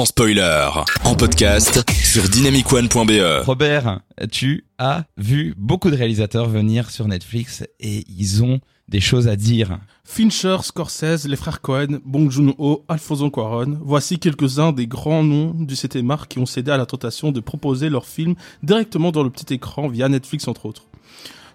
sans spoiler, en podcast sur dynamicone.be. Robert, tu as vu beaucoup de réalisateurs venir sur Netflix et ils ont des choses à dire. Fincher, Scorsese, les frères Cohen, Bong Joon-ho, Alfonso Cuarón, voici quelques-uns des grands noms du CTMR qui ont cédé à la tentation de proposer leurs films directement dans le petit écran via Netflix entre autres.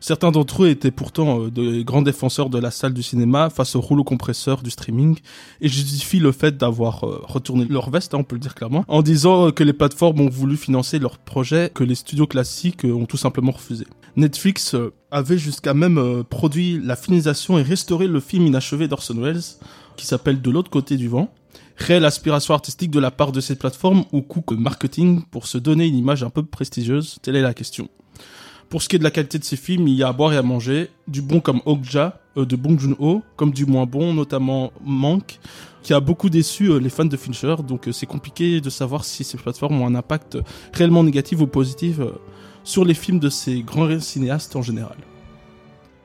Certains d'entre eux étaient pourtant euh, de grands défenseurs de la salle du cinéma face au rouleau compresseur du streaming et justifient le fait d'avoir euh, retourné leur veste, hein, on peut le dire clairement, en disant que les plateformes ont voulu financer leurs projets que les studios classiques euh, ont tout simplement refusé. Netflix avait jusqu'à même produit la finisation et restauré le film inachevé d'Orson Welles qui s'appelle De l'autre côté du vent réelle aspiration artistique de la part de cette plateforme ou coût marketing pour se donner une image un peu prestigieuse Telle est la question. Pour ce qui est de la qualité de ces films, il y a à boire et à manger, du bon comme Okja euh, de Bong Joon-ho, comme du moins bon, notamment Mank, qui a beaucoup déçu euh, les fans de Fincher. Donc euh, c'est compliqué de savoir si ces plateformes ont un impact réellement négatif ou positif sur les films de ces grands cinéastes en général.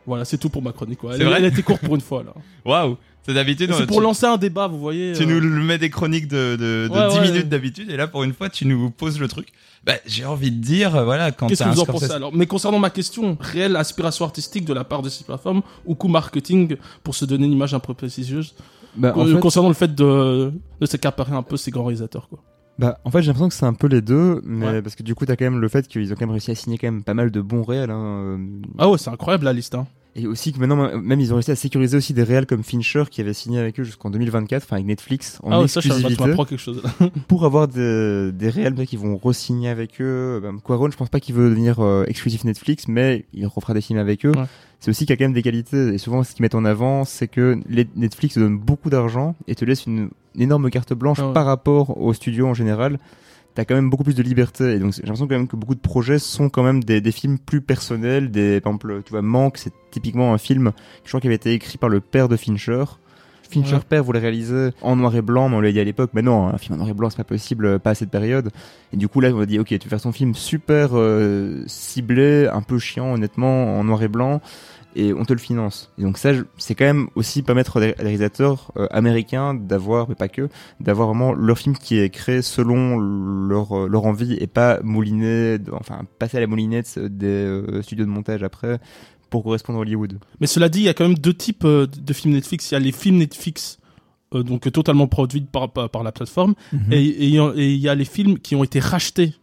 Voilà, c'est tout pour ma chronique. Elle, vrai elle était courte pour une fois là. Waouh c'est d'habitude. C'est pour lancer un débat, vous voyez. Tu nous mets des chroniques de, de, de 10 minutes d'habitude, et là, pour une fois, tu nous poses le truc. Bah, j'ai envie de dire, euh, voilà, quand Qu'est-ce que vous en pensez alors? Mais concernant ma question, réelle aspiration artistique de la part de ces plateformes ou coût marketing pour se donner une image un peu prestigieuse bah, en Concernant le fait de, de s'accaparer un peu ces grands réalisateurs, quoi. Bah, en fait, j'ai l'impression que c'est un peu les deux, mais parce que du coup, t'as quand même le fait qu'ils ont quand même réussi à signer quand même pas mal de bons réels. Hein. Euh. Ah ouais, c'est incroyable la liste. Hein. Et aussi que maintenant, même ils ont réussi à sécuriser aussi des réels comme Fincher qui avait signé avec eux jusqu'en 2024, enfin avec Netflix en ah exclusivité. Ça, quelque chose. pour avoir des, des réels qui vont re-signer avec eux. Ben, Quaron, je pense pas qu'il veut devenir euh, exclusif Netflix, mais il refera des films avec eux. C'est aussi qu'il y a quand même des qualités. Et souvent, ce qu'ils mettent en avant, c'est que Netflix te donne beaucoup d'argent et te laisse une, énorme carte blanche ah par rapport aux studios en général t'as quand même beaucoup plus de liberté. Et donc, j'ai l'impression quand même que beaucoup de projets sont quand même des, films plus personnels. Des, par exemple, tu vois, Manque, c'est typiquement un film, je crois, qui avait été écrit par le père de Fincher. Fincher père voulait réaliser en noir et blanc, mais on l'a dit à l'époque, mais non, un film en noir et blanc c'est pas possible, pas à cette période. Et du coup là on a dit ok, tu veux faire ton film super euh, ciblé, un peu chiant honnêtement, en noir et blanc, et on te le finance. Et donc ça, c'est quand même aussi permettre aux réalisateurs euh, américains d'avoir, mais pas que, d'avoir vraiment leur film qui est créé selon leur, euh, leur envie et pas mouliné, enfin passer à la moulinette des euh, studios de montage après pour correspondre à Hollywood. Mais cela dit, il y a quand même deux types de films Netflix. Il y a les films Netflix donc totalement produits par, par, la plateforme mhm. et il y a les films qui ont été rachetés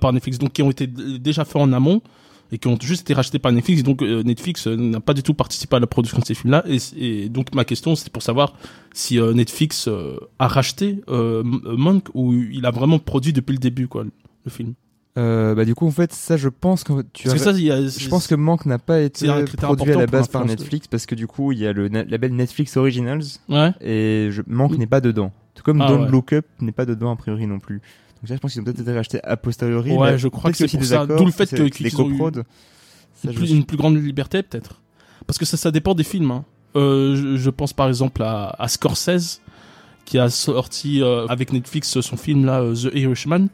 par Netflix, donc qui ont été déjà faits en amont et qui ont juste été rachetés par Netflix. Donc euh, Netflix euh, n'a pas du tout participé à la production de ces films-là. Et, donc ma question, c'est pour savoir si euh, Netflix a racheté Monk ou il a vraiment produit depuis le début quoi le film. Bah du coup en fait ça je pense que tu as... ça, je pense que Mank n'a pas été produit à la base par Netflix parce que du coup il y a le label Netflix Originals ouais. et je... Mank n'est pas dedans tout comme ah, Don't Look Up n'est pas dedans a priori non plus donc ça, je pense qu'ils ont peut-être été rachetés a posteriori. Ouais, je crois que c'est pour ça. D'où le fait qu'ils ont eu une, plus, une plus grande liberté, peut-être. Parce que ça, ça dépend des films. Hein. Euh, je, je, pense par exemple à, à Scorsese, qui a sorti euh, avec Netflix son film là, euh, The Irishman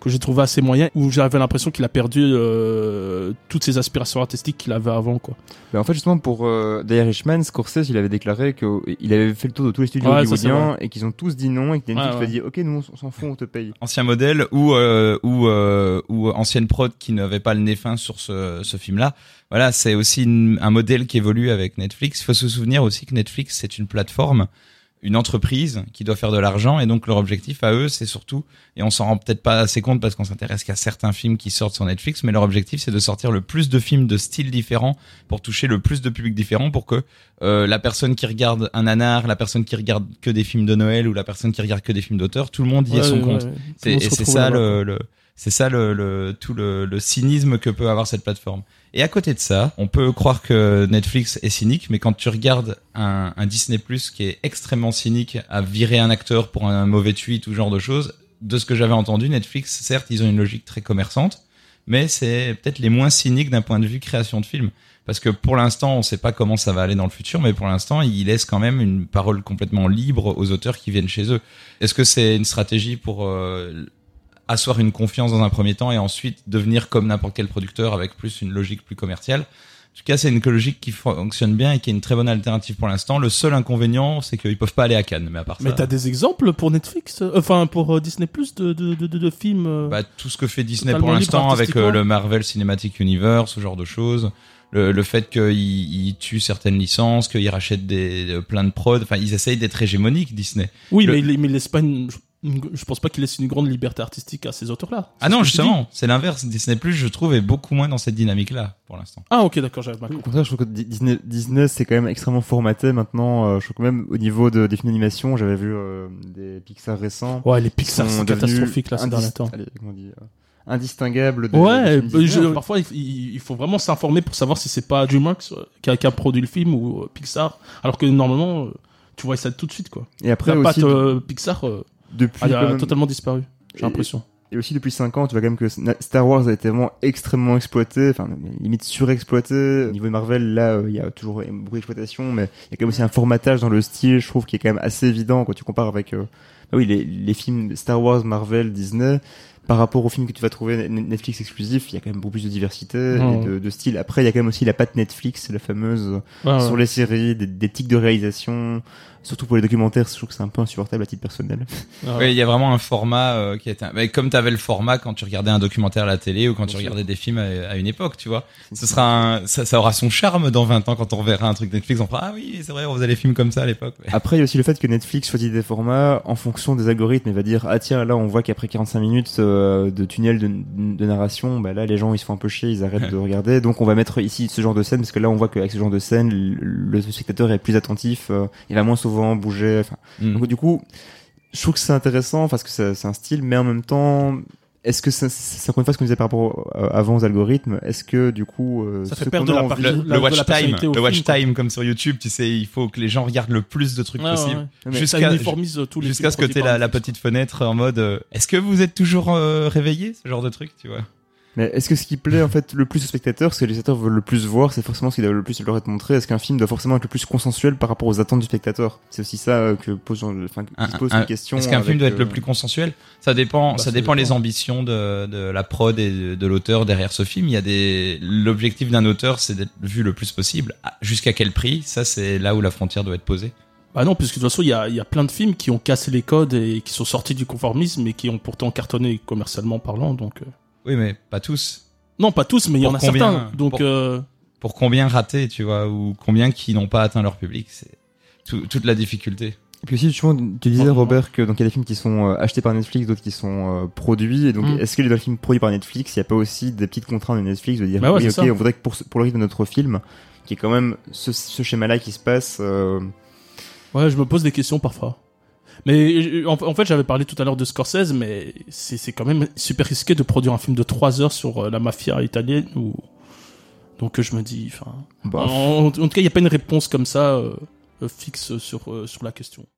que j'ai trouvé assez moyen, où j'avais l'impression qu'il a perdu euh, toutes ses aspirations artistiques qu'il avait avant. Quoi. Mais en fait, justement, pour euh, The Irishman, Scorsese, il avait déclaré qu'il avait fait le tour de tous les studios hollywoodiens et qu'ils ont tous dit non et que Netflix ouais, ouais. dit ok, nous on s'en fout, on te paye. Ancien modèle ou euh, ou euh, ou ancienne prod qui n'avait pas le nez fin sur ce, ce film-là. Voilà, c'est aussi un modèle qui évolue avec Netflix. Il faut se souvenir aussi que Netflix c'est une plateforme une entreprise qui doit faire de l'argent. Et donc leur objectif à eux c'est surtout et on s'en rend peut-être pas assez compte parce qu'on s'intéresse qu'à certains films qui sortent sur Netflix mais leur objectif c'est de sortir le plus de films de styles différents pour toucher le plus de publics différents pour que euh, la personne qui regarde un nanar la personne qui regarde que des films de Noël ou la personne qui regarde que des films d'auteur tout le monde y ait son compte. c'est ça le, le c'est ça le, tout le, cynisme que peut avoir cette plateforme. Et à côté de ça, on peut croire que Netflix est cynique, mais quand tu regardes un, un Disney Plus qui est extrêmement cynique à virer un acteur pour un mauvais tweet ou genre de choses, de ce que j'avais entendu, Netflix, certes, ils ont une logique très commerçante, mais c'est peut-être les moins cyniques d'un point de vue création de films. Parce que pour l'instant, on ne sait pas comment ça va aller dans le futur, mais pour l'instant, ils laissent quand même une parole complètement libre aux auteurs qui viennent chez eux. Est-ce que c'est une stratégie pour euh, asseoir une confiance dans un premier temps et ensuite devenir comme n'importe quel producteur avec plus une logique plus commerciale. tout cas, c'est une logique qui fonctionne bien et qui est une très bonne alternative pour l'instant. Le seul inconvénient, c'est qu'ils peuvent pas aller à Cannes, mais à part Mais ça. t'as des exemples pour Netflix, euh, enfin pour euh, Disney Plus de, de, de, de, de films. euh, Bah, tout ce que fait Disney pour l'instant avec euh, le Marvel Cinematic Universe, ce genre de choses. Le, le fait qu'ils ils tuent certaines licences, qu'ils rachètent des, de- plein de prods. Enfin, ils essayent d'être hégémoniques, Disney. oui, le- mais, il- je pense pas qu'il laisse une grande liberté artistique à ces auteurs-là. Ah non, ce justement, c'est l'inverse. Disney Plus, je trouve, est beaucoup moins dans cette dynamique-là, pour l'instant. Ah ok, d'accord, j'avais mal Au compris. contraire, je trouve que Di- Disney, Disney c'est quand même extrêmement formaté maintenant. Euh, je trouve que même au niveau de, des films d'animation, j'avais vu euh, des Pixar récents. Ouais, les Pixar, sont c'est devenus catastrophique là ces derniers temps. allez, comment on dit, euh, indistinguables de Ouais, bah, je- parfois il, faut vraiment s'informer pour savoir si c'est pas DreamWorks qui a, qui a produit le film ou euh, Pixar, alors que normalement euh, tu vois ça tout de suite quoi. Et après La patte aussi, euh, Pixar euh, depuis a, a quand même- totalement disparu. J'ai l'impression. Et aussi depuis 5 ans, tu vois quand même que Star Wars a été vraiment extrêmement exploité, enfin limite surexploité. Au niveau de Marvel, là, euh, il y a toujours beaucoup d'exploitation, mais il y a quand même aussi un formatage dans le style, je trouve, qui est quand même assez évident quand tu compares avec, euh, bah oui, les, les films Star Wars, Marvel, Disney. Par rapport aux films que tu vas trouver Net- Netflix exclusif, il y a quand même beaucoup plus de diversité et de, de style. Après, il y a quand même aussi la patte Netflix, la fameuse ouais. sur les séries, des, des tics de réalisation. Surtout pour les documentaires, je trouve que c'est un peu insupportable à titre personnel. Ah, Oui, il y a vraiment un format euh, qui est un... mais comme t'avais le format quand tu regardais un documentaire à la télé ou quand tu sûr. regardais des films à, à une époque, tu vois. Ce sera un... ça, ça aura son charme dans 20 ans quand on verra un truc Netflix, on fera ah oui, c'est vrai, on faisait les films comme ça à l'époque. Ouais. Après, il y a aussi le fait que Netflix choisit des formats en fonction des algorithmes. Il va dire, ah tiens, là, on voit qu'après 45 minutes euh, de tunnel de, de narration, bah là, les gens, ils se font un peu chier, ils arrêtent de regarder. Donc, on va mettre ici ce genre de scène, parce que là, on voit qu'avec ce genre de scène, le, le spectateur est plus attentif, euh, il va moins souvent bouger. Enfin, Mm. donc, du coup, je trouve que c'est intéressant, parce que c'est un style, mais en même temps, est-ce que ça- c'est encore une fois ce qu'on disait par rapport euh, avant aux algorithmes? Est-ce que du coup, euh, Ça fait perdre de la envie- partie- Le, watch la time, le watch film, time comme sur YouTube, tu sais, il faut que les gens regardent le plus de trucs possible. ouais. Jusqu'à- ça uniformise euh, tous les Jusqu'à ce que t'aies la, la petite fenêtre en mode euh, est-ce que vous êtes toujours euh, réveillé ce genre de truc tu vois? Mais est-ce que ce qui plaît en fait le plus aux spectateurs, ce que les spectateurs veulent le plus voir, c'est forcément ce qui doit le plus leur être montré Est-ce qu'un film doit forcément être le plus consensuel par rapport aux attentes du spectateur? C'est aussi ça euh, que pose, enfin, qui pose un- une question. Est-ce qu'un film doit être euh, le plus consensuel? Ça dépend. Bah, ça ça dépend dépend. les ambitions de, de la prod et de, de l'auteur derrière ce film. Il y a des. L'objectif d'un auteur, c'est d'être vu le plus possible. Ah, Jusqu'à quel prix? Ça, c'est là où la frontière doit être posée. Bah non, puisque de toute façon, il y a, il y a plein de films qui ont cassé les codes et qui sont sortis du conformisme et qui ont pourtant cartonné commercialement parlant. Donc, euh, Oui, mais pas tous. non, pas tous, mais il y en a combien certains. Donc, Pour- euh, Pour combien ratés, tu vois, ou combien qui n'ont pas atteint leur public C'est tout- toute la difficulté. Et puis aussi, justement, tu disais. Robert que donc il y a des films qui sont euh, achetés par Netflix, d'autres qui sont euh, produits. Et donc, Mm. est-ce que les films produits par Netflix, il n'y a pas aussi des petites contraintes de Netflix de dire Bah ouais, oui, ok, ça. on voudrait que pour le rythme de notre film, qui est quand même ce, ce schéma-là qui se passe. euh, ouais, je me pose des questions parfois. Mais euh, en, en fait, j'avais parlé tout à l'heure de Scorsese, mais c'est quand même super risqué de produire un film de 3 heures sur euh, la mafia italienne. Ou... Donc, euh, je me dis, enfin, bah, en, en tout cas, il n'y a pas une réponse comme ça euh, fixe sur, euh, sur la question.